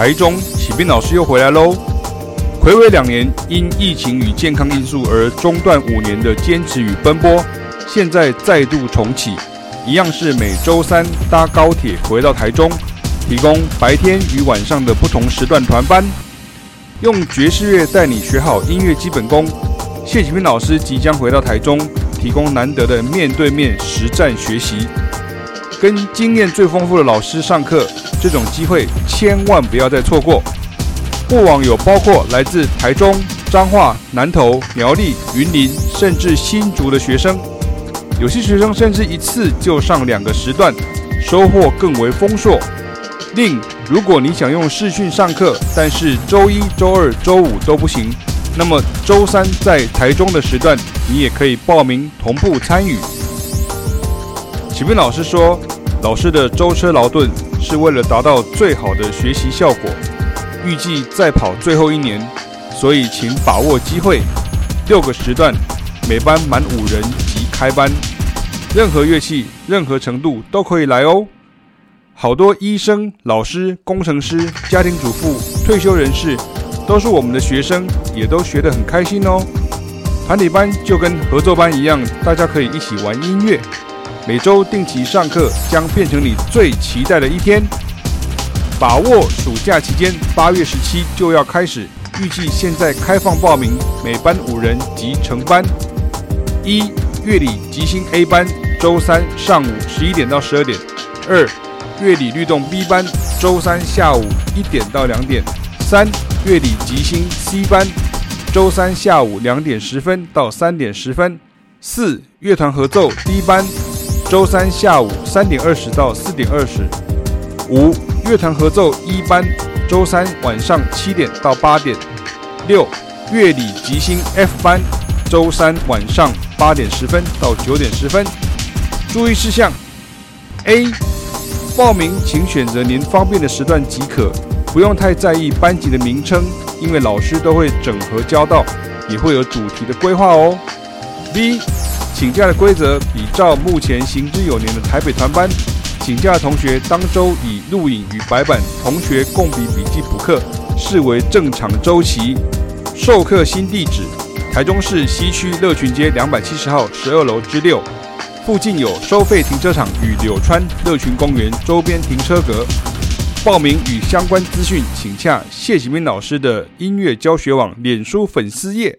台中启斌老师又回来喽！睽违两年，因疫情与健康因素而中断五年的坚持与奔波，现在再度重启，一样是每周三搭高铁回到台中，提供白天与晚上的不同时段团班，用爵士乐带你学好音乐基本功。谢启斌老师即将回到台中，提供难得的面对面实战学习，跟经验最丰富的老师上课。这种机会千万不要再错过。过往有包括来自台中、彰化、南投、苗栗、云林，甚至新竹的学生，有些学生甚至一次就上两个时段，收获更为丰硕。另，如果你想用视讯上课，但是周一、周二、周五都不行，那么周三在台中的时段，你也可以报名同步参与。启斌老师说，老师的舟车劳顿。是为了达到最好的学习效果，预计再跑最后一年，所以请把握机会。六个时段，每班满五人即开班，任何乐器、任何程度都可以来哦。好多医生、老师、工程师、家庭主妇、退休人士，都是我们的学生，也都学得很开心哦。团体班就跟合作班一样，大家可以一起玩音乐。每周定期上课将变成你最期待的一天。把握暑假期间，八月十七就要开始，预计现在开放报名，每班五人即成班。一、乐理即兴 A 班，周三上午十一点到十二点；二、乐理律动 B 班，周三下午一点到两点；三、乐理即兴 C 班，周三下午两点十分到三点十分；四、乐团合奏 D 班。周三下午三点二十到四点二十，五乐团合奏一班，周三晚上七点到八点，六乐理即兴 F 班，周三晚上八点十分到九点十分。注意事项：A. 报名请选择您方便的时段即可，不用太在意班级的名称，因为老师都会整合教到，也会有主题的规划哦。B. 请假的规则比照目前行之有年的台北团班，请假的同学当周以录影与白板同学共笔笔记补课，视为正常周期。授课新地址：台中市西区乐群街两百七十号十二楼之六，附近有收费停车场与柳川乐群公园周边停车格。报名与相关资讯，请洽谢启明老师的音乐教学网脸书粉丝页。